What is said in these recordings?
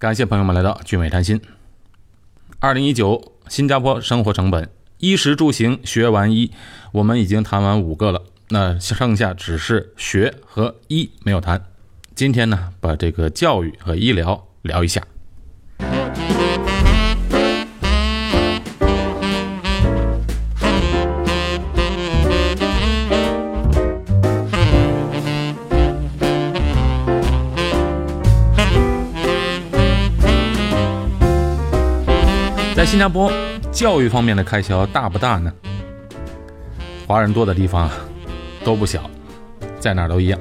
感谢朋友们来到聚美谈心。二零一九，新加坡生活成本，衣食住行学完医，我们已经谈完五个了，那剩下只是学和医没有谈。今天呢，把这个教育和医疗聊一下。新加坡，教育方面的开销大不大呢？华人多的地方都不小，在哪儿都一样。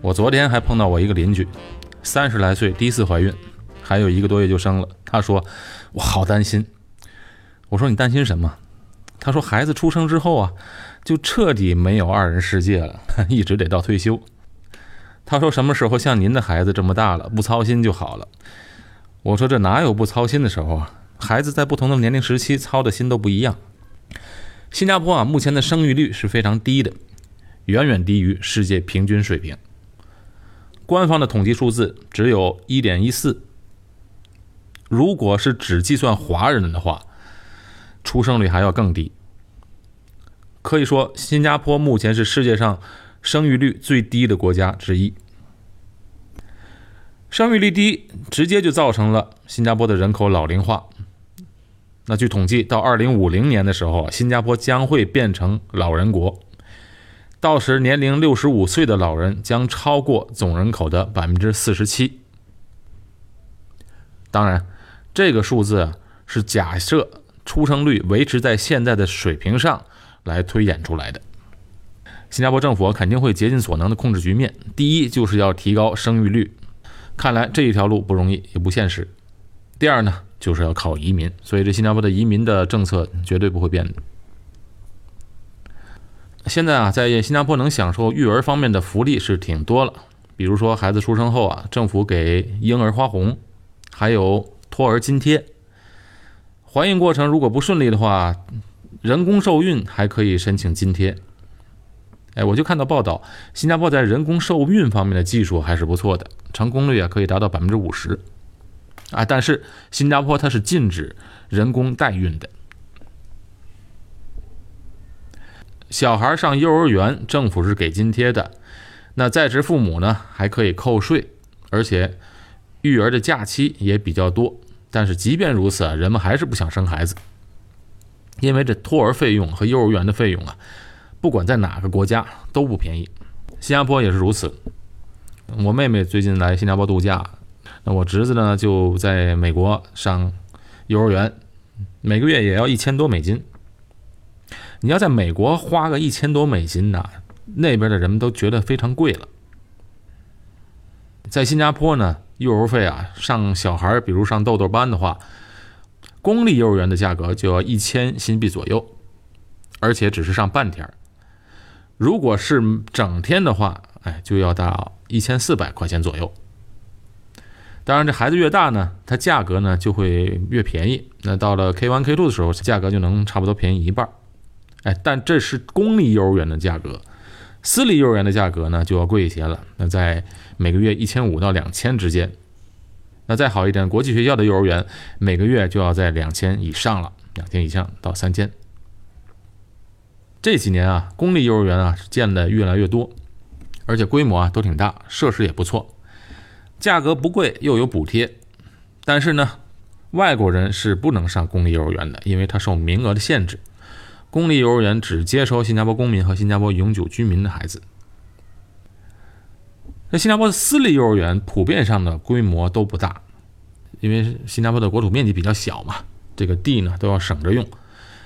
我昨天还碰到我一个邻居，三十来岁，第一次怀孕，还有一个多月就生了。他说：“我好担心。”我说：“你担心什么？”他说：“孩子出生之后啊，就彻底没有二人世界了，一直得到退休。”他说：“什么时候像您的孩子这么大了，不操心就好了。”我说这哪有不操心的时候啊？孩子在不同的年龄时期操的心都不一样。新加坡啊，目前的生育率是非常低的，远远低于世界平均水平。官方的统计数字只有一点一四。如果是只计算华人的话，出生率还要更低。可以说，新加坡目前是世界上生育率最低的国家之一。生育率低，直接就造成了新加坡的人口老龄化。那据统计，到二零五零年的时候，新加坡将会变成老人国，到时年龄六十五岁的老人将超过总人口的百分之四十七。当然，这个数字是假设出生率维持在现在的水平上来推演出来的。新加坡政府肯定会竭尽所能的控制局面，第一就是要提高生育率。看来这一条路不容易，也不现实。第二呢，就是要靠移民，所以这新加坡的移民的政策绝对不会变的。现在啊，在新加坡能享受育儿方面的福利是挺多了，比如说孩子出生后啊，政府给婴儿花红，还有托儿津贴。怀孕过程如果不顺利的话，人工受孕还可以申请津贴。哎，我就看到报道，新加坡在人工受孕方面的技术还是不错的，成功率啊可以达到百分之五十。啊，但是新加坡它是禁止人工代孕的。小孩上幼儿园，政府是给津贴的，那在职父母呢还可以扣税，而且育儿的假期也比较多。但是即便如此啊，人们还是不想生孩子，因为这托儿费用和幼儿园的费用啊。不管在哪个国家都不便宜，新加坡也是如此。我妹妹最近来新加坡度假，那我侄子呢就在美国上幼儿园，每个月也要一千多美金。你要在美国花个一千多美金呢，那边的人们都觉得非常贵了。在新加坡呢，幼儿费啊，上小孩比如上豆豆班的话，公立幼儿园的价格就要一千新币左右，而且只是上半天儿。如果是整天的话，哎，就要到一千四百块钱左右。当然，这孩子越大呢，它价格呢就会越便宜。那到了 K one K two 的时候，价格就能差不多便宜一半。哎，但这是公立幼儿园的价格，私立幼儿园的价格呢就要贵一些了。那在每个月一千五到两千之间。那再好一点，国际学校的幼儿园每个月就要在两千以上了，两千以上到三千。这几年啊，公立幼儿园啊建的越来越多，而且规模啊都挺大，设施也不错，价格不贵又有补贴。但是呢，外国人是不能上公立幼儿园的，因为它受名额的限制。公立幼儿园只接收新加坡公民和新加坡永久居民的孩子。那新加坡的私立幼儿园普遍上的规模都不大，因为新加坡的国土面积比较小嘛，这个地呢都要省着用，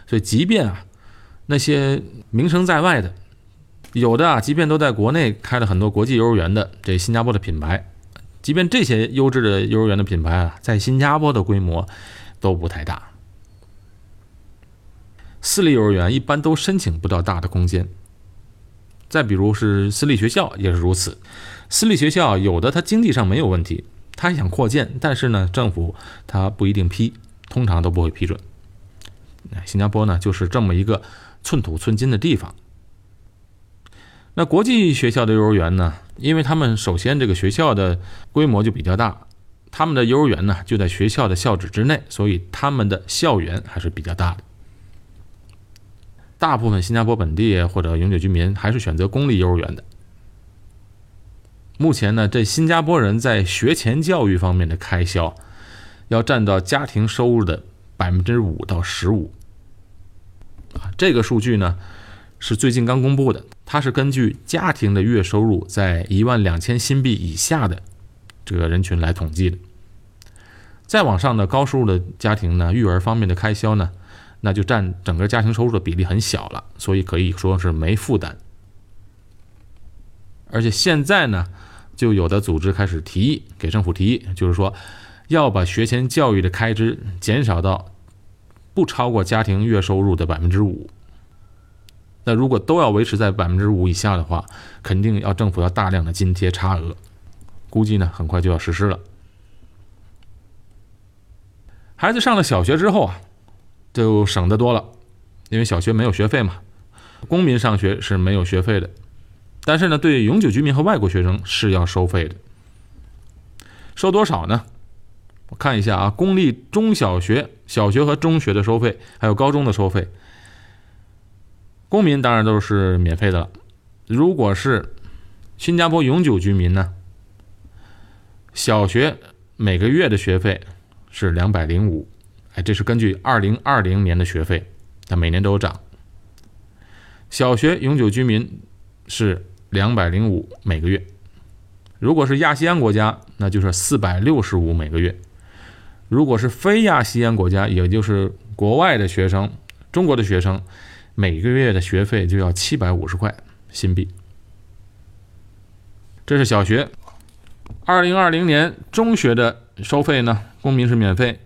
所以即便啊。那些名声在外的，有的啊，即便都在国内开了很多国际幼儿园的这新加坡的品牌，即便这些优质的幼儿园的品牌啊，在新加坡的规模都不太大。私立幼儿园一般都申请不到大的空间。再比如是私立学校也是如此，私立学校有的它经济上没有问题，他想扩建，但是呢，政府他不一定批，通常都不会批准。新加坡呢，就是这么一个。寸土寸金的地方。那国际学校的幼儿园呢？因为他们首先这个学校的规模就比较大，他们的幼儿园呢就在学校的校址之内，所以他们的校园还是比较大的。大部分新加坡本地或者永久居民还是选择公立幼儿园的。目前呢，这新加坡人在学前教育方面的开销，要占到家庭收入的百分之五到十五。这个数据呢是最近刚公布的，它是根据家庭的月收入在一万两千新币以下的这个人群来统计的。再往上的高收入的家庭呢，育儿方面的开销呢，那就占整个家庭收入的比例很小了，所以可以说是没负担。而且现在呢，就有的组织开始提议给政府提议，就是说要把学前教育的开支减少到不超过家庭月收入的百分之五。那如果都要维持在百分之五以下的话，肯定要政府要大量的津贴差额，估计呢很快就要实施了。孩子上了小学之后啊，就省得多了，因为小学没有学费嘛，公民上学是没有学费的。但是呢，对永久居民和外国学生是要收费的，收多少呢？我看一下啊，公立中小学、小学和中学的收费，还有高中的收费，公民当然都是免费的了。如果是新加坡永久居民呢，小学每个月的学费是两百零五，哎，这是根据二零二零年的学费，它每年都有涨。小学永久居民是。两百零五每个月，如果是亚细安国家，那就是四百六十五每个月；如果是非亚细安国家，也就是国外的学生，中国的学生，每个月的学费就要七百五十块新币。这是小学。二零二零年中学的收费呢，公民是免费，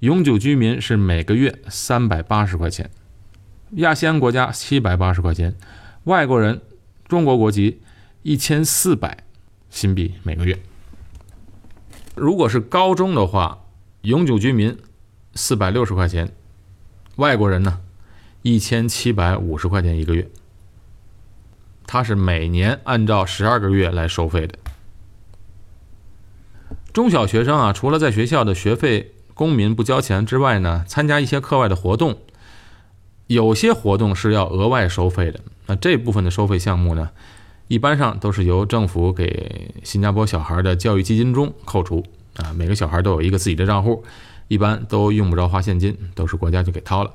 永久居民是每个月三百八十块钱，亚细安国家七百八十块钱，外国人。中国国籍一千四百新币每个月。如果是高中的话，永久居民四百六十块钱，外国人呢一千七百五十块钱一个月。它是每年按照十二个月来收费的。中小学生啊，除了在学校的学费公民不交钱之外呢，参加一些课外的活动，有些活动是要额外收费的。那这部分的收费项目呢，一般上都是由政府给新加坡小孩的教育基金中扣除啊。每个小孩都有一个自己的账户，一般都用不着花现金，都是国家就给掏了。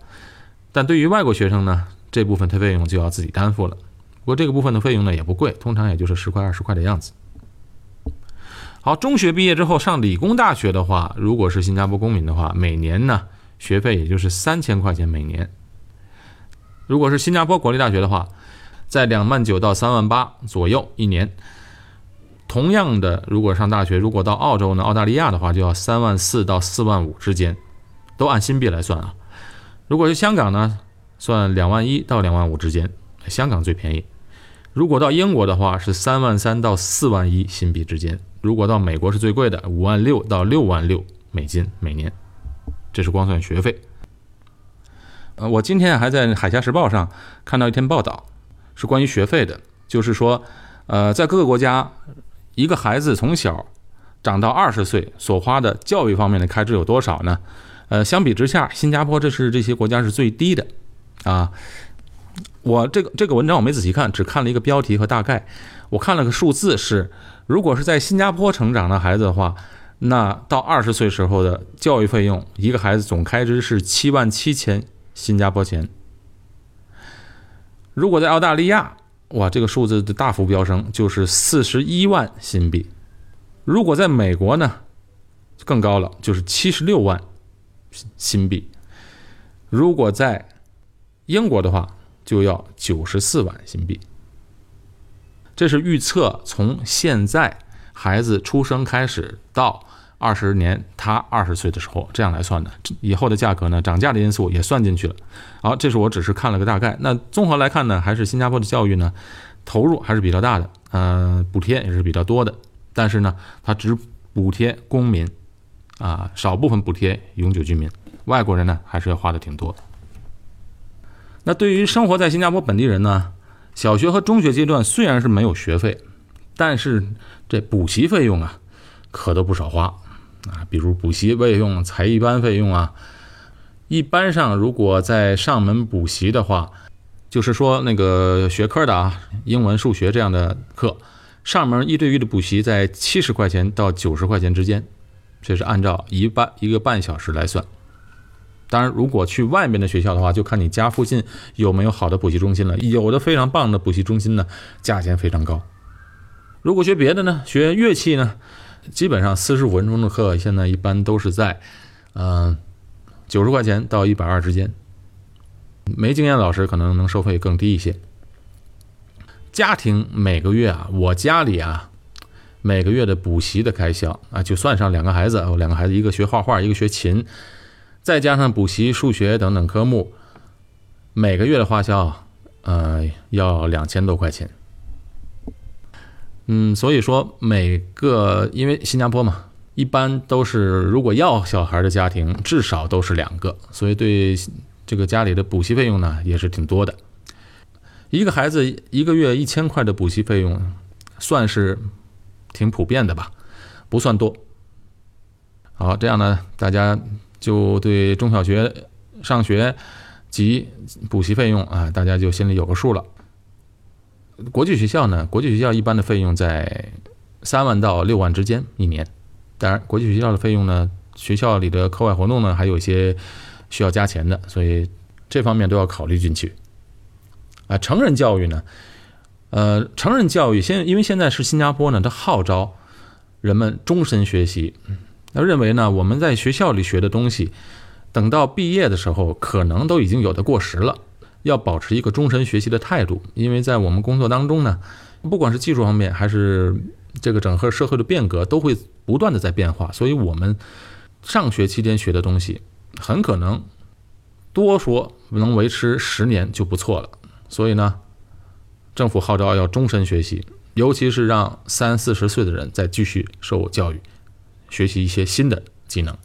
但对于外国学生呢，这部分的费用就要自己担负了。不过这个部分的费用呢也不贵，通常也就是十块二十块的样子。好，中学毕业之后上理工大学的话，如果是新加坡公民的话，每年呢学费也就是三千块钱每年。如果是新加坡国立大学的话，在两万九到三万八左右一年，同样的，如果上大学，如果到澳洲呢、澳大利亚的话，就要三万四到四万五之间，都按新币来算啊。如果是香港呢，算两万一到两万五之间，香港最便宜。如果到英国的话，是三万三到四万一新币之间。如果到美国是最贵的，五万六到六万六美金每年，这是光算学费。呃，我今天还在《海峡时报》上看到一篇报道。是关于学费的，就是说，呃，在各个国家，一个孩子从小长到二十岁所花的教育方面的开支有多少呢？呃，相比之下，新加坡这是这些国家是最低的，啊，我这个这个文章我没仔细看，只看了一个标题和大概，我看了个数字是，如果是在新加坡成长的孩子的话，那到二十岁时候的教育费用，一个孩子总开支是七万七千新加坡钱。如果在澳大利亚，哇，这个数字的大幅飙升，就是四十一万新币。如果在美国呢，更高了，就是七十六万新币。如果在英国的话，就要九十四万新币。这是预测从现在孩子出生开始到。二十年，他二十岁的时候这样来算的，以后的价格呢，涨价的因素也算进去了。好，这是我只是看了个大概。那综合来看呢，还是新加坡的教育呢，投入还是比较大的，呃，补贴也是比较多的。但是呢，它只补贴公民，啊，少部分补贴永久居民，外国人呢还是要花的挺多。那对于生活在新加坡本地人呢，小学和中学阶段虽然是没有学费，但是这补习费用啊，可都不少花。啊，比如补习费用、才艺班费用啊。一般上，如果在上门补习的话，就是说那个学科的啊，英文、数学这样的课，上门一对一的补习在七十块钱到九十块钱之间，这是按照一半一个半小时来算。当然，如果去外面的学校的话，就看你家附近有没有好的补习中心了。有的非常棒的补习中心呢，价钱非常高。如果学别的呢，学乐器呢，基本上四十五分钟的课，现在一般都是在，嗯，九十块钱到一百二之间。没经验的老师可能能收费更低一些。家庭每个月啊，我家里啊，每个月的补习的开销啊，就算上两个孩子，我两个孩子一个学画画，一个学琴。再加上补习数学等等科目，每个月的花销，呃，要两千多块钱。嗯，所以说每个，因为新加坡嘛，一般都是如果要小孩的家庭，至少都是两个，所以对这个家里的补习费用呢，也是挺多的。一个孩子一个月一千块的补习费用，算是挺普遍的吧，不算多。好，这样呢，大家。就对中小学上学及补习费用啊，大家就心里有个数了。国际学校呢，国际学校一般的费用在三万到六万之间一年。当然，国际学校的费用呢，学校里的课外活动呢，还有一些需要加钱的，所以这方面都要考虑进去。啊，成人教育呢，呃，成人教育现因为现在是新加坡呢，它号召人们终身学习。他认为呢，我们在学校里学的东西，等到毕业的时候，可能都已经有的过时了。要保持一个终身学习的态度，因为在我们工作当中呢，不管是技术方面，还是这个整个社会的变革，都会不断的在变化。所以，我们上学期间学的东西，很可能多说能维持十年就不错了。所以呢，政府号召要终身学习，尤其是让三四十岁的人再继续受教育。学习一些新的技能，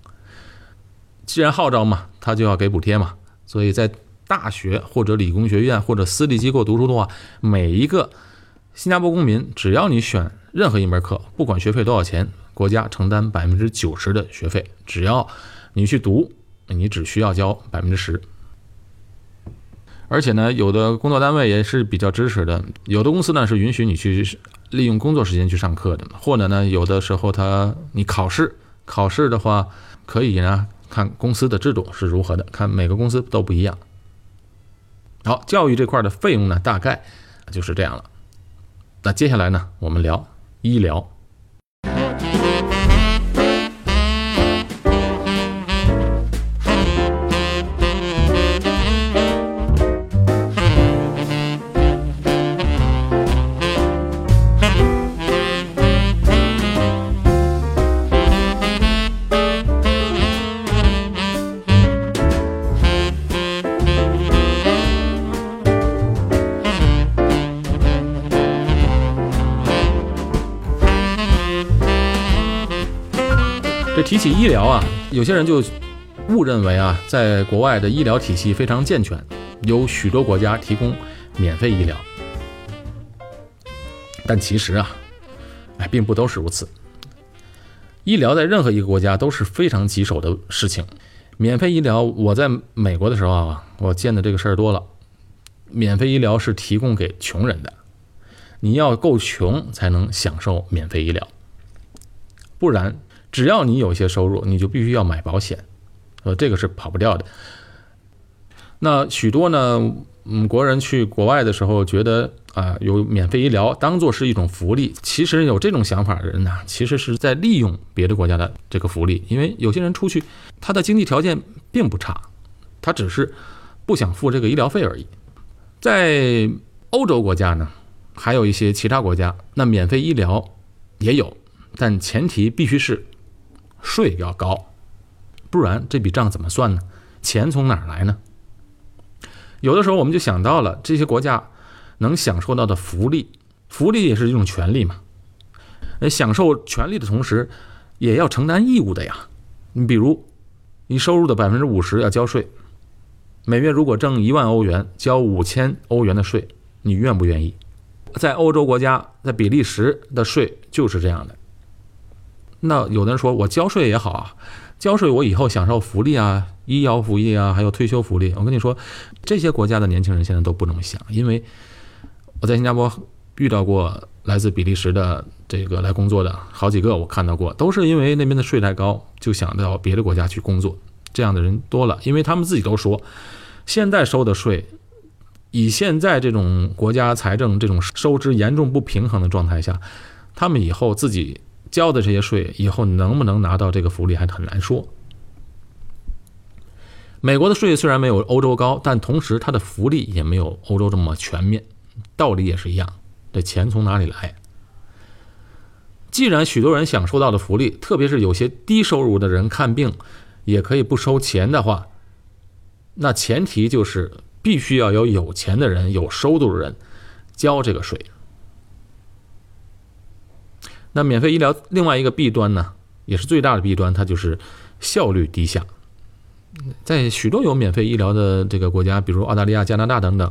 既然号召嘛，他就要给补贴嘛。所以在大学或者理工学院或者私立机构读书的话，每一个新加坡公民，只要你选任何一门课，不管学费多少钱，国家承担百分之九十的学费。只要你去读，你只需要交百分之十。而且呢，有的工作单位也是比较支持的，有的公司呢是允许你去。利用工作时间去上课的，或者呢，有的时候他你考试考试的话，可以呢看公司的制度是如何的，看每个公司都不一样。好，教育这块的费用呢，大概就是这样了。那接下来呢，我们聊医疗。疗啊，有些人就误认为啊，在国外的医疗体系非常健全，有许多国家提供免费医疗。但其实啊，哎，并不都是如此。医疗在任何一个国家都是非常棘手的事情。免费医疗，我在美国的时候啊，我见的这个事儿多了。免费医疗是提供给穷人的，你要够穷才能享受免费医疗，不然。只要你有些收入，你就必须要买保险，呃，这个是跑不掉的。那许多呢，嗯，国人去国外的时候，觉得啊，有免费医疗当做是一种福利。其实有这种想法的人呢，其实是在利用别的国家的这个福利。因为有些人出去，他的经济条件并不差，他只是不想付这个医疗费而已。在欧洲国家呢，还有一些其他国家，那免费医疗也有，但前提必须是。税要高，不然这笔账怎么算呢？钱从哪儿来呢？有的时候我们就想到了这些国家能享受到的福利，福利也是一种权利嘛。呃，享受权利的同时，也要承担义务的呀。你比如，你收入的百分之五十要交税，每月如果挣一万欧元，交五千欧元的税，你愿不愿意？在欧洲国家，在比利时的税就是这样的。那有的人说我交税也好啊，交税我以后享受福利啊，医疗福利啊，还有退休福利。我跟你说，这些国家的年轻人现在都不这么想，因为我在新加坡遇到过来自比利时的这个来工作的好几个，我看到过，都是因为那边的税太高，就想到别的国家去工作。这样的人多了，因为他们自己都说，现在收的税，以现在这种国家财政这种收支严重不平衡的状态下，他们以后自己交的这些税，以后能不能拿到这个福利还很难说。美国的税虽然没有欧洲高，但同时它的福利也没有欧洲这么全面，道理也是一样。这钱从哪里来？既然许多人享受到的福利，特别是有些低收入的人看病。也可以不收钱的话，那前提就是必须要有有钱的人、有收入的人交这个税。那免费医疗另外一个弊端呢，也是最大的弊端，它就是效率低下。在许多有免费医疗的这个国家，比如澳大利亚、加拿大等等，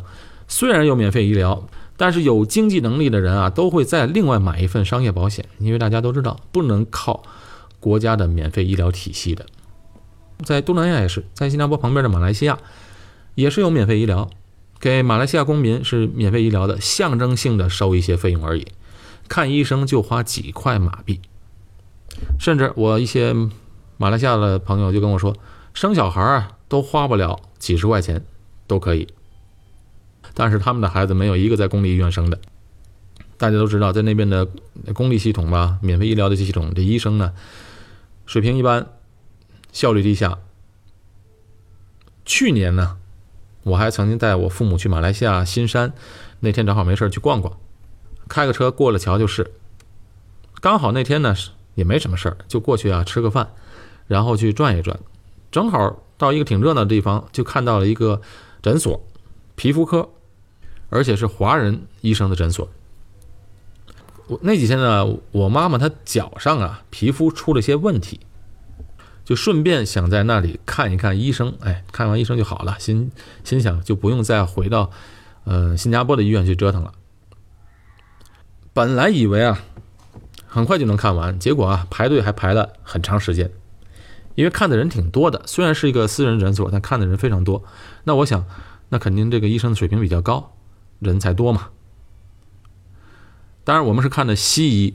虽然有免费医疗，但是有经济能力的人啊，都会再另外买一份商业保险，因为大家都知道不能靠国家的免费医疗体系的。在东南亚也是，在新加坡旁边的马来西亚，也是有免费医疗，给马来西亚公民是免费医疗的，象征性的收一些费用而已，看医生就花几块马币，甚至我一些马来西亚的朋友就跟我说，生小孩啊都花不了几十块钱，都可以，但是他们的孩子没有一个在公立医院生的，大家都知道，在那边的公立系统吧，免费医疗的系统，这医生呢，水平一般。效率低下。去年呢，我还曾经带我父母去马来西亚新山，那天正好没事去逛逛，开个车过了桥就是。刚好那天呢也没什么事儿，就过去啊吃个饭，然后去转一转。正好到一个挺热闹的地方，就看到了一个诊所，皮肤科，而且是华人医生的诊所。我那几天呢，我妈妈她脚上啊皮肤出了些问题。就顺便想在那里看一看医生，哎，看完医生就好了，心心想就不用再回到，呃，新加坡的医院去折腾了。本来以为啊，很快就能看完，结果啊，排队还排了很长时间，因为看的人挺多的。虽然是一个私人诊所，但看的人非常多。那我想，那肯定这个医生的水平比较高，人才多嘛。当然，我们是看的西医，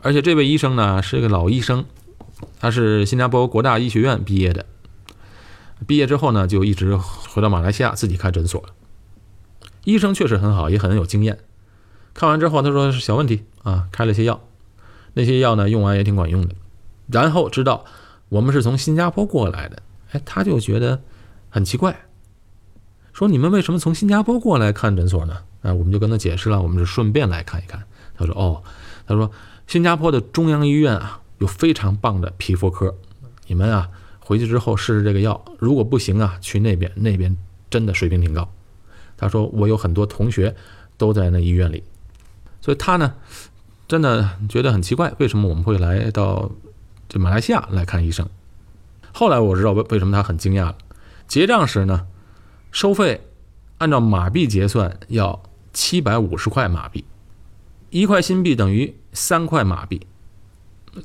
而且这位医生呢是一个老医生。他是新加坡国大医学院毕业的，毕业之后呢，就一直回到马来西亚自己开诊所。医生确实很好，也很有经验。看完之后，他说是小问题啊，开了些药，那些药呢用完也挺管用的。然后知道我们是从新加坡过来的，哎，他就觉得很奇怪，说你们为什么从新加坡过来看诊所呢？啊，我们就跟他解释了，我们是顺便来看一看。他说哦，他说新加坡的中央医院啊。有非常棒的皮肤科，你们啊回去之后试试这个药，如果不行啊，去那边，那边真的水平挺高。他说我有很多同学都在那医院里，所以他呢真的觉得很奇怪，为什么我们会来到这马来西亚来看医生？后来我知道为为什么他很惊讶了。结账时呢，收费按照马币结算要七百五十块马币，一块新币等于三块马币。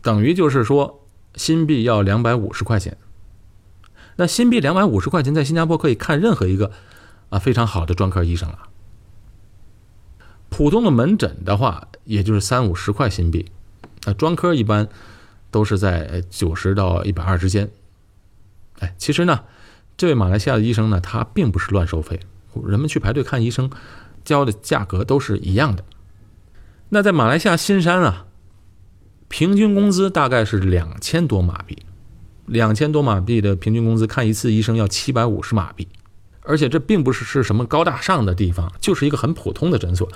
等于就是说，新币要两百五十块钱。那新币两百五十块钱，在新加坡可以看任何一个啊非常好的专科医生了。普通的门诊的话，也就是三五十块新币。那专科一般都是在九十到一百二之间。哎，其实呢，这位马来西亚的医生呢，他并不是乱收费，人们去排队看医生，交的价格都是一样的。那在马来西亚新山啊。平均工资大概是两千多马币，两千多马币的平均工资看一次医生要七百五十马币，而且这并不是是什么高大上的地方，就是一个很普通的诊所，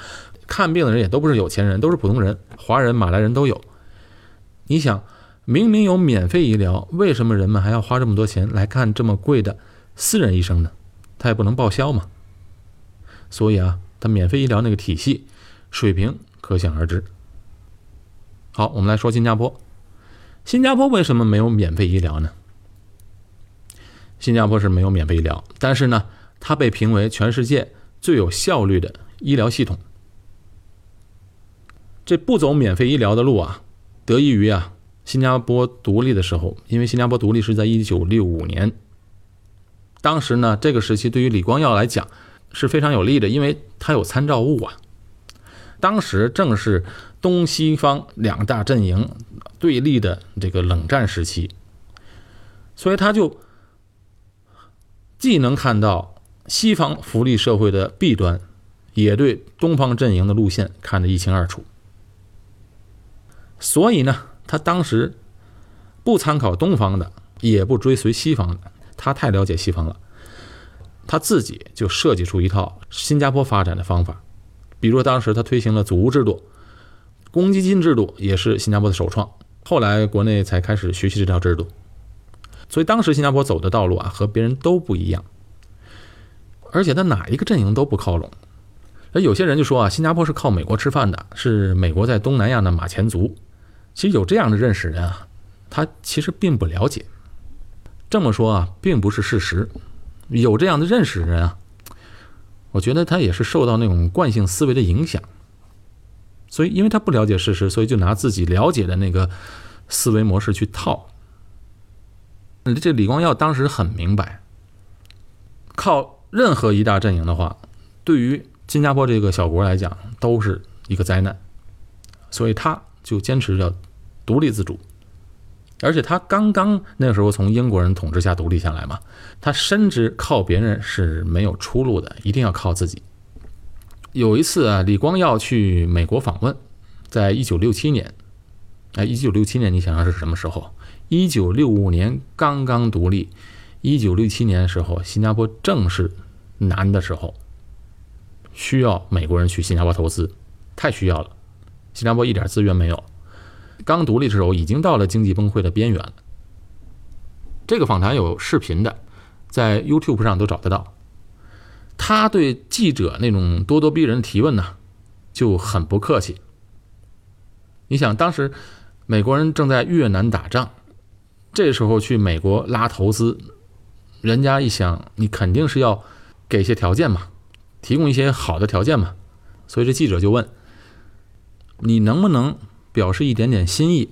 看病的人也都不是有钱人，都是普通人，华人、马来人都有。你想，明明有免费医疗，为什么人们还要花这么多钱来看这么贵的私人医生呢？他也不能报销嘛。所以啊，他免费医疗那个体系水平可想而知。好，我们来说新加坡。新加坡为什么没有免费医疗呢？新加坡是没有免费医疗，但是呢，它被评为全世界最有效率的医疗系统。这不走免费医疗的路啊，得益于啊，新加坡独立的时候，因为新加坡独立是在一九六五年，当时呢，这个时期对于李光耀来讲是非常有利的，因为他有参照物啊。当时正是东西方两大阵营对立的这个冷战时期，所以他就既能看到西方福利社会的弊端，也对东方阵营的路线看得一清二楚。所以呢。他当时不参考东方的，也不追随西方的，他太了解西方了。他自己就设计出一套新加坡发展的方法，比如当时他推行了祖屋制度，公积金制度也是新加坡的首创。后来国内才开始学习这套制度，所以当时新加坡走的道路啊和别人都不一样，而且他哪一个阵营都不靠拢。而有些人就说啊，新加坡是靠美国吃饭的，是美国在东南亚的马前卒。其实有这样的认识人啊，他其实并不了解。这么说啊，并不是事实。有这样的认识人啊，我觉得他也是受到那种惯性思维的影响。所以，因为他不了解事实，所以就拿自己了解的那个思维模式去套。这李光耀当时很明白，靠任何一大阵营的话，对于新加坡这个小国来讲都是一个灾难。所以他就坚持要。独立自主，而且他刚刚那个时候从英国人统治下独立下来嘛，他深知靠别人是没有出路的，一定要靠自己。有一次啊，李光耀去美国访问，在一九六七年，哎，一九六七年，你想想是什么时候？一九六五年刚刚独立，一九六七年的时候，新加坡正是难的时候，需要美国人去新加坡投资，太需要了，新加坡一点资源没有。刚独立的时候，已经到了经济崩溃的边缘。这个访谈有视频的，在 YouTube 上都找得到。他对记者那种咄咄逼人的提问呢，就很不客气。你想，当时美国人正在越南打仗，这时候去美国拉投资，人家一想，你肯定是要给些条件嘛，提供一些好的条件嘛。所以这记者就问：“你能不能？”表示一点点心意，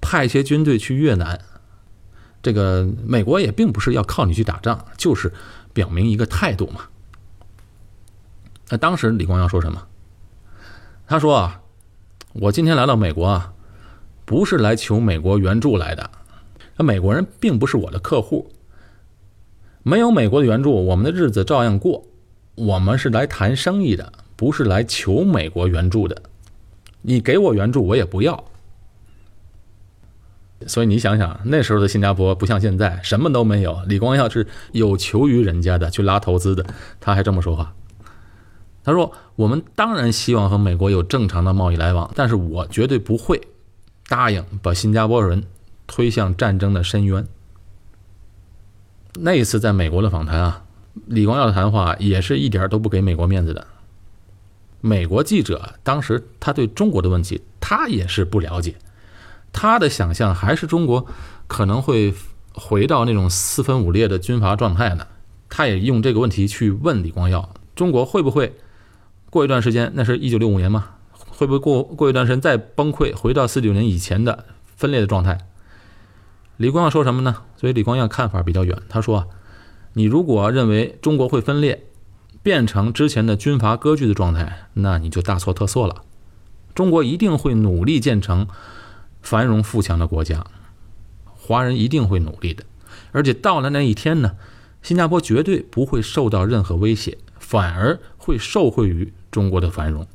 派一些军队去越南。这个美国也并不是要靠你去打仗，就是表明一个态度嘛。那当时李光耀说什么？他说啊，我今天来到美国啊，不是来求美国援助来的。那美国人并不是我的客户，没有美国的援助，我们的日子照样过。我们是来谈生意的，不是来求美国援助的。你给我援助，我也不要。所以你想想，那时候的新加坡不像现在，什么都没有。李光耀是有求于人家的，去拉投资的，他还这么说话。他说：“我们当然希望和美国有正常的贸易来往，但是我绝对不会答应把新加坡人推向战争的深渊。”那一次在美国的访谈啊，李光耀的谈话也是一点都不给美国面子的。美国记者当时他对中国的问题，他也是不了解，他的想象还是中国可能会回到那种四分五裂的军阀状态呢。他也用这个问题去问李光耀：中国会不会过一段时间？那是一九六五年吗？会不会过过一段时间再崩溃，回到四九年以前的分裂的状态？李光耀说什么呢？所以李光耀看法比较远，他说：你如果认为中国会分裂。变成之前的军阀割据的状态，那你就大错特错了。中国一定会努力建成繁荣富强的国家，华人一定会努力的。而且到了那一天呢，新加坡绝对不会受到任何威胁，反而会受惠于中国的繁荣。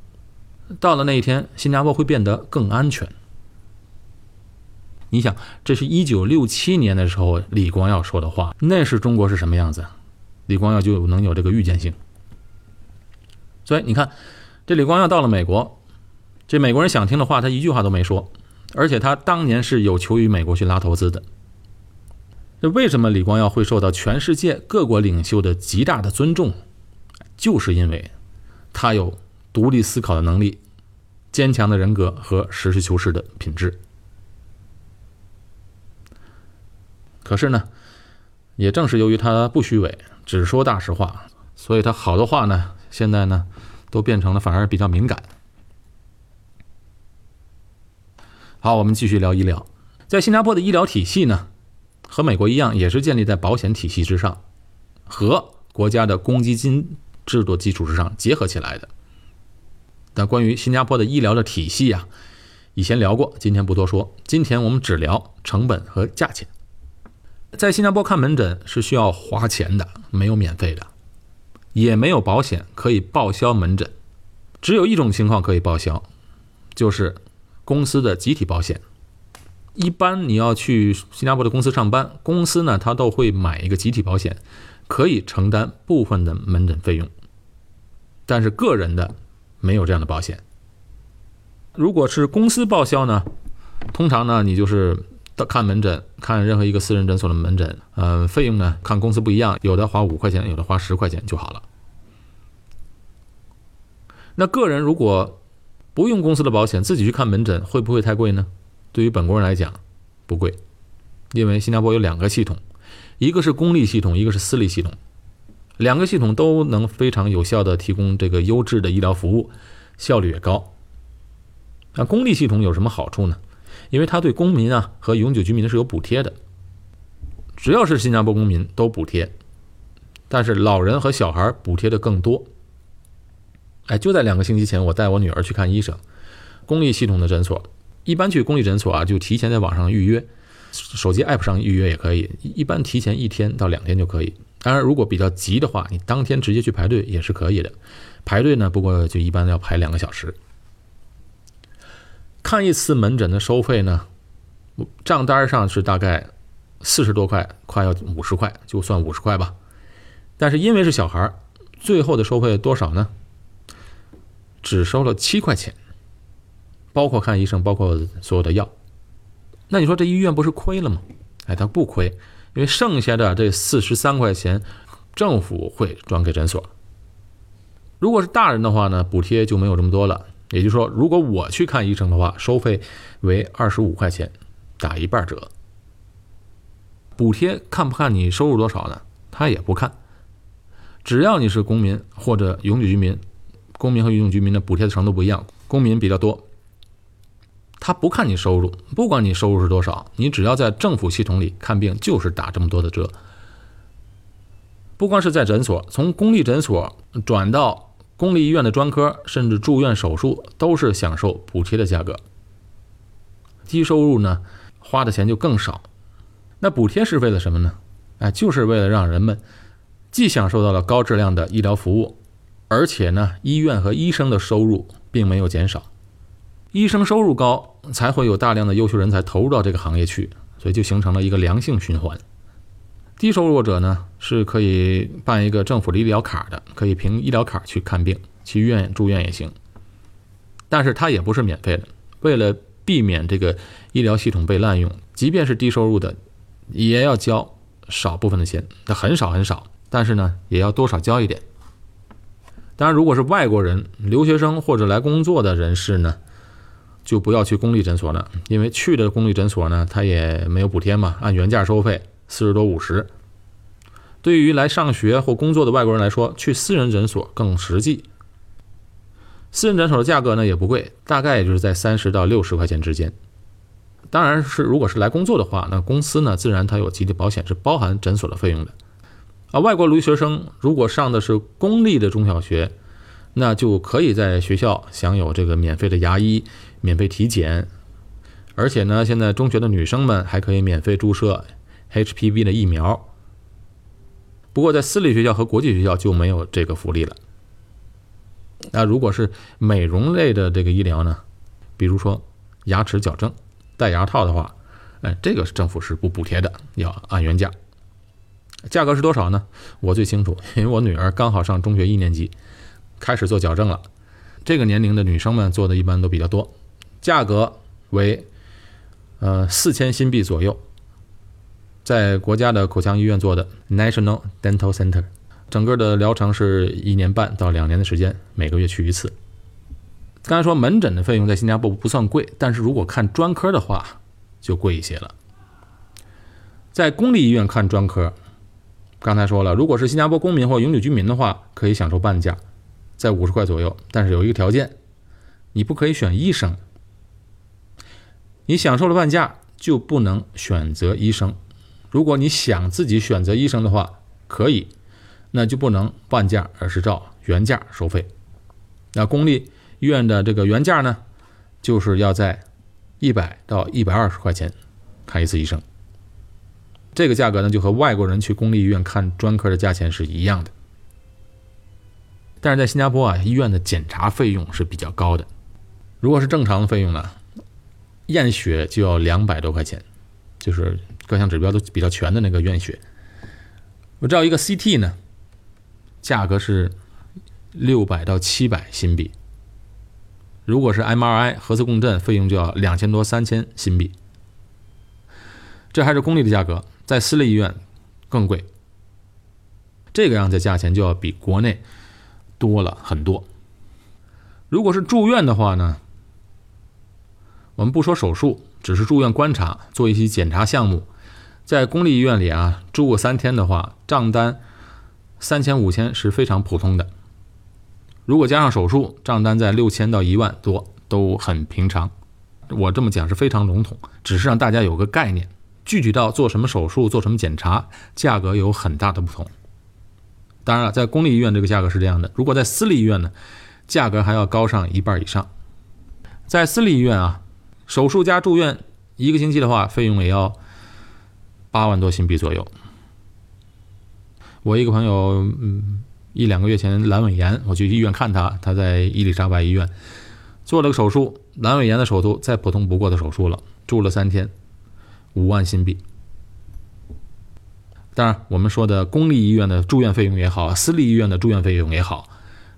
到了那一天，新加坡会变得更安全。你想，这是一九六七年的时候李光耀说的话，那时中国是什么样子？李光耀就能有这个预见性。所以你看，这李光耀到了美国，这美国人想听的话，他一句话都没说，而且他当年是有求于美国去拉投资的。这为什么李光耀会受到全世界各国领袖的极大的尊重？就是因为他有独立思考的能力、坚强的人格和实事求是的品质。可是呢，也正是由于他不虚伪，只说大实话，所以他好多话呢。现在呢，都变成了反而比较敏感。好，我们继续聊医疗。在新加坡的医疗体系呢，和美国一样，也是建立在保险体系之上，和国家的公积金制度基础之上结合起来的。但关于新加坡的医疗的体系呀，以前聊过，今天不多说。今天我们只聊成本和价钱。在新加坡看门诊是需要花钱的，没有免费的，也没有保险可以报销门诊。只有一种情况可以报销，就是公司的集体保险。一般你要去新加坡的公司上班，公司呢它都会买一个集体保险，可以承担部分的门诊费用。但是个人的没有这样的保险。如果是公司报销呢，通常呢你就是看门诊，看任何一个私人诊所的门诊，嗯，费用呢看公司不一样，有的花五块钱，有的花十块钱就好了。那个人如果不用公司的保险，自己去看门诊，会不会太贵呢？对于本国人来讲，不贵，因为新加坡有两个系统，一个是公立系统，一个是私立系统，两个系统都能非常有效的提供这个优质的医疗服务，效率也高。那公立系统有什么好处呢？因为它对公民啊和永久居民是有补贴的，只要是新加坡公民都补贴，但是老人和小孩补贴的更多。哎，就在两个星期前，我带我女儿去看医生，公立系统的诊所。一般去公立诊所啊，就提前在网上预约，手机 app 上预约也可以。一般提前一天到两天就可以。当然，如果比较急的话，你当天直接去排队也是可以的。排队呢，不过就一般要排两个小时。看一次门诊的收费呢，账单上是大概四十多块，快要五十块，就算五十块吧。但是因为是小孩，最后的收费多少呢？只收了七块钱，包括看医生，包括所有的药。那你说这医院不是亏了吗？哎，他不亏，因为剩下的这四十三块钱，政府会转给诊所。如果是大人的话呢，补贴就没有这么多了。也就是说，如果我去看医生的话，收费为二十五块钱，打一半折。补贴看不看你收入多少呢？他也不看，只要你是公民或者永久居民。公民和永久居民的补贴的程度不一样，公民比较多，他不看你收入，不管你收入是多少，你只要在政府系统里看病，就是打这么多的折。不光是在诊所，从公立诊所转到公立医院的专科，甚至住院手术，都是享受补贴的价格。低收入呢，花的钱就更少。那补贴是为了什么呢？哎，就是为了让人们既享受到了高质量的医疗服务。而且呢，医院和医生的收入并没有减少，医生收入高，才会有大量的优秀人才投入到这个行业去，所以就形成了一个良性循环。低收入者呢，是可以办一个政府的医疗卡的，可以凭医疗卡去看病，去医院住院也行。但是它也不是免费的，为了避免这个医疗系统被滥用，即便是低收入的，也要交少部分的钱，它很少很少，但是呢，也要多少交一点。当然，如果是外国人、留学生或者来工作的人士呢，就不要去公立诊所了，因为去的公立诊所呢，它也没有补贴嘛，按原价收费四十多五十。对于来上学或工作的外国人来说，去私人诊所更实际。私人诊所的价格呢也不贵，大概也就是在三十到六十块钱之间。当然是如果是来工作的话，那公司呢自然它有集体保险，是包含诊所的费用的。啊，外国留学生如果上的是公立的中小学，那就可以在学校享有这个免费的牙医、免费体检，而且呢，现在中学的女生们还可以免费注射 HPV 的疫苗。不过在私立学校和国际学校就没有这个福利了。那如果是美容类的这个医疗呢，比如说牙齿矫正、戴牙套的话，哎，这个是政府是不补贴的，要按原价。价格是多少呢？我最清楚，因为我女儿刚好上中学一年级，开始做矫正了。这个年龄的女生们做的一般都比较多，价格为呃四千新币左右，在国家的口腔医院做的 National Dental Center，整个的疗程是一年半到两年的时间，每个月去一次。刚才说门诊的费用在新加坡不算贵，但是如果看专科的话就贵一些了。在公立医院看专科。刚才说了，如果是新加坡公民或永久居民的话，可以享受半价，在五十块左右。但是有一个条件，你不可以选医生。你享受了半价，就不能选择医生。如果你想自己选择医生的话，可以，那就不能半价，而是照原价收费。那公立医院的这个原价呢，就是要在一百到一百二十块钱看一次医生。这个价格呢，就和外国人去公立医院看专科的价钱是一样的。但是在新加坡啊，医院的检查费用是比较高的。如果是正常的费用呢，验血就要两百多块钱，就是各项指标都比较全的那个院血。我知道一个 CT 呢，价格是六百到七百新币。如果是 MRI 核磁共振，费用就要两千多三千新币。这还是公立的价格，在私立医院更贵。这个样子价钱就要比国内多了很多。如果是住院的话呢，我们不说手术，只是住院观察，做一些检查项目，在公立医院里啊住个三天的话，账单三千五千是非常普通的。如果加上手术，账单在六千到一万多都很平常。我这么讲是非常笼统，只是让大家有个概念。具体到做什么手术、做什么检查，价格有很大的不同。当然了，在公立医院这个价格是这样的，如果在私立医院呢，价格还要高上一半以上。在私立医院啊，手术加住院一个星期的话，费用也要八万多新币左右。我一个朋友，嗯，一两个月前阑尾炎，我去医院看他，他在伊丽莎白医院做了个手术，阑尾炎的手术再普通不过的手术了，住了三天。五万新币。当然，我们说的公立医院的住院费用也好，私立医院的住院费用也好，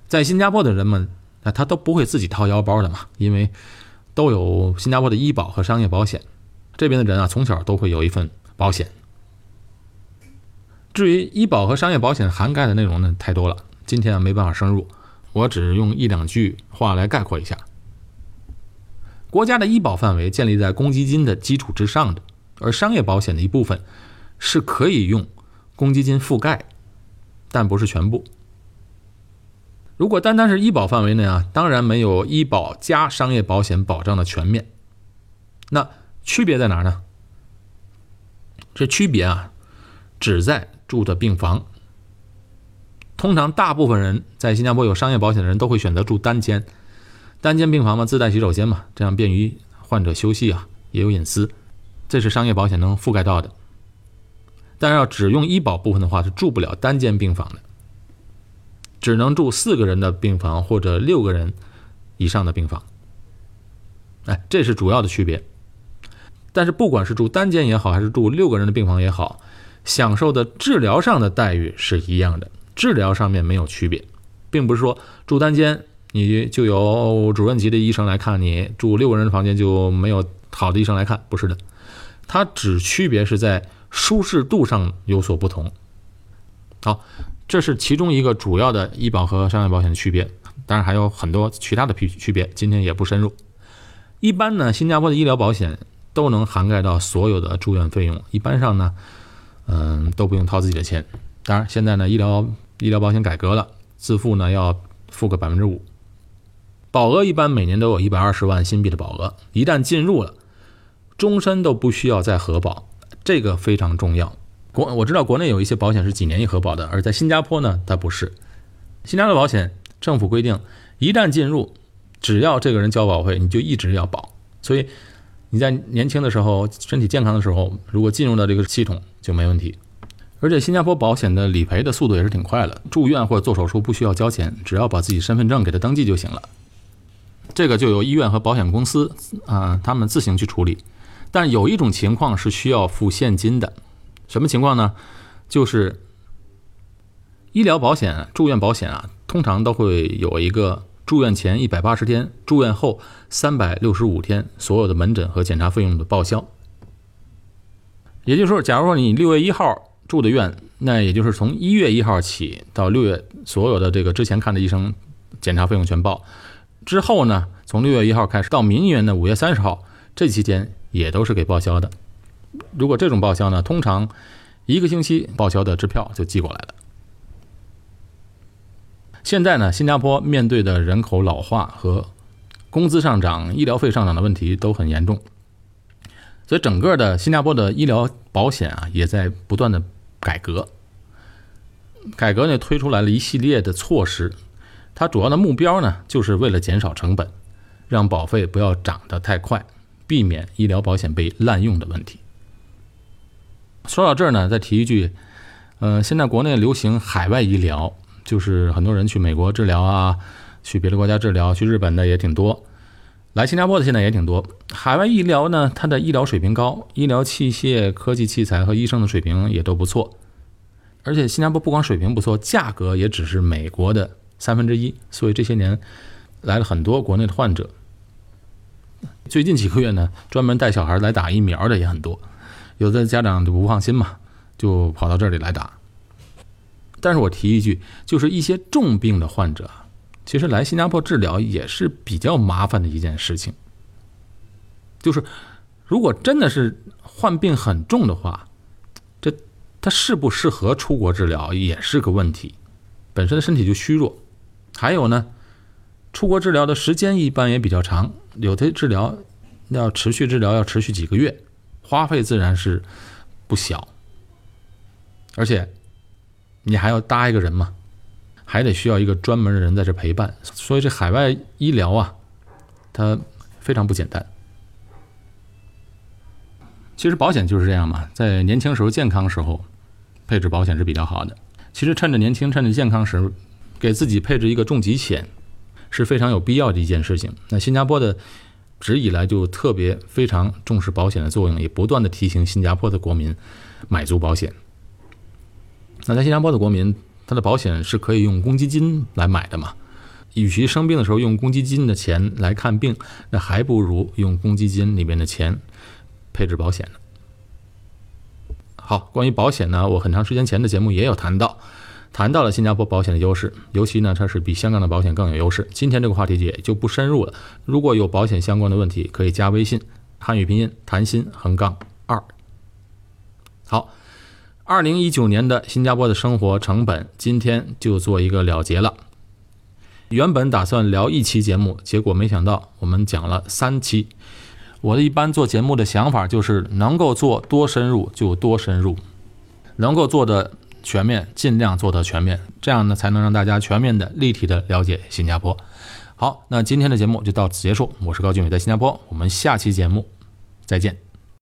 在新加坡的人们，那他都不会自己掏腰包的嘛，因为都有新加坡的医保和商业保险。这边的人啊，从小都会有一份保险。至于医保和商业保险涵盖的内容呢，太多了，今天啊没办法深入，我只用一两句话来概括一下。国家的医保范围建立在公积金的基础之上的。而商业保险的一部分是可以用公积金覆盖，但不是全部。如果单单是医保范围内啊，当然没有医保加商业保险保障的全面。那区别在哪儿呢？这区别啊，只在住的病房。通常大部分人在新加坡有商业保险的人都会选择住单间，单间病房嘛，自带洗手间嘛，这样便于患者休息啊，也有隐私。这是商业保险能覆盖到的，但要只用医保部分的话，是住不了单间病房的，只能住四个人的病房或者六个人以上的病房。哎，这是主要的区别。但是不管是住单间也好，还是住六个人的病房也好，享受的治疗上的待遇是一样的，治疗上面没有区别，并不是说住单间你就有主任级的医生来看你，住六个人的房间就没有好的医生来看，不是的。它只区别是在舒适度上有所不同。好，这是其中一个主要的医保和商业保险的区别，当然还有很多其他的区区别，今天也不深入。一般呢，新加坡的医疗保险都能涵盖到所有的住院费用，一般上呢，嗯，都不用掏自己的钱。当然，现在呢，医疗医疗保险改革了，自付呢要付个百分之五，保额一般每年都有一百二十万新币的保额，一旦进入了。终身都不需要再核保，这个非常重要。国我知道国内有一些保险是几年一核保的，而在新加坡呢，它不是。新加坡保险政府规定，一旦进入，只要这个人交保费，你就一直要保。所以你在年轻的时候、身体健康的时候，如果进入到这个系统就没问题。而且新加坡保险的理赔的速度也是挺快的，住院或者做手术不需要交钱，只要把自己身份证给他登记就行了。这个就由医院和保险公司啊，他们自行去处理。但有一种情况是需要付现金的，什么情况呢？就是医疗保险、住院保险啊，通常都会有一个住院前一百八十天、住院后三百六十五天所有的门诊和检查费用的报销。也就是说，假如说你六月一号住的院，那也就是从一月一号起到六月所有的这个之前看的医生检查费用全报，之后呢，从六月一号开始到明年的五月三十号这期间。也都是给报销的。如果这种报销呢，通常一个星期报销的支票就寄过来了。现在呢，新加坡面对的人口老化和工资上涨、医疗费上涨的问题都很严重，所以整个的新加坡的医疗保险啊，也在不断的改革。改革呢，推出来了一系列的措施，它主要的目标呢，就是为了减少成本，让保费不要涨得太快，避免医疗保险被滥用的问题。说到这儿呢，再提一句，呃，现在国内流行海外医疗，就是很多人去美国治疗啊，去别的国家治疗，去日本的也挺多，来新加坡的现在也挺多。海外医疗呢，它的医疗水平高，医疗器械、科技器材和医生的水平也都不错。而且新加坡不光水平不错，价格也只是美国的三分之一，所以这些年来了很多国内的患者。最近几个月呢，专门带小孩来打疫苗的也很多，有的家长就不放心嘛，就跑到这里来打。但是我提一句，就是一些重病的患者，其实来新加坡治疗也是比较麻烦的一件事情。就是如果真的是患病很重的话，这。他适不适合出国治疗也是个问题，本身的身体就虚弱，还有呢，出国治疗的时间一般也比较长，有的治疗要持续治疗要持续几个月，花费自然是不小，而且你还要搭一个人嘛，还得需要一个专门的人在这陪伴，所以这海外医疗啊，它非常不简单。其实保险就是这样嘛，在年轻时候健康时候。配置保险是比较好的。其实趁着年轻、趁着健康时，给自己配置一个重疾险是非常有必要的一件事情。那新加坡的直以来就特别非常重视保险的作用，也不断的提醒新加坡的国民买足保险。那在新加坡的国民，他的保险是可以用公积金来买的嘛？与其生病的时候用公积金的钱来看病，那还不如用公积金里面的钱配置保险呢。好，关于保险呢，我很长时间前的节目也有谈到，谈到了新加坡保险的优势，尤其呢，它是比香港的保险更有优势。今天这个话题也就不深入了。如果有保险相关的问题，可以加微信，汉语拼音谈心横杠二。好，二零一九年的新加坡的生活成本，今天就做一个了结了。原本打算聊一期节目，结果没想到我们讲了三期。我的一般做节目的想法就是能够做多深入就多深入，能够做的全面尽量做的全面，这样呢才能让大家全面的立体的了解新加坡。好，那今天的节目就到此结束。我是高俊伟，在新加坡，我们下期节目再见。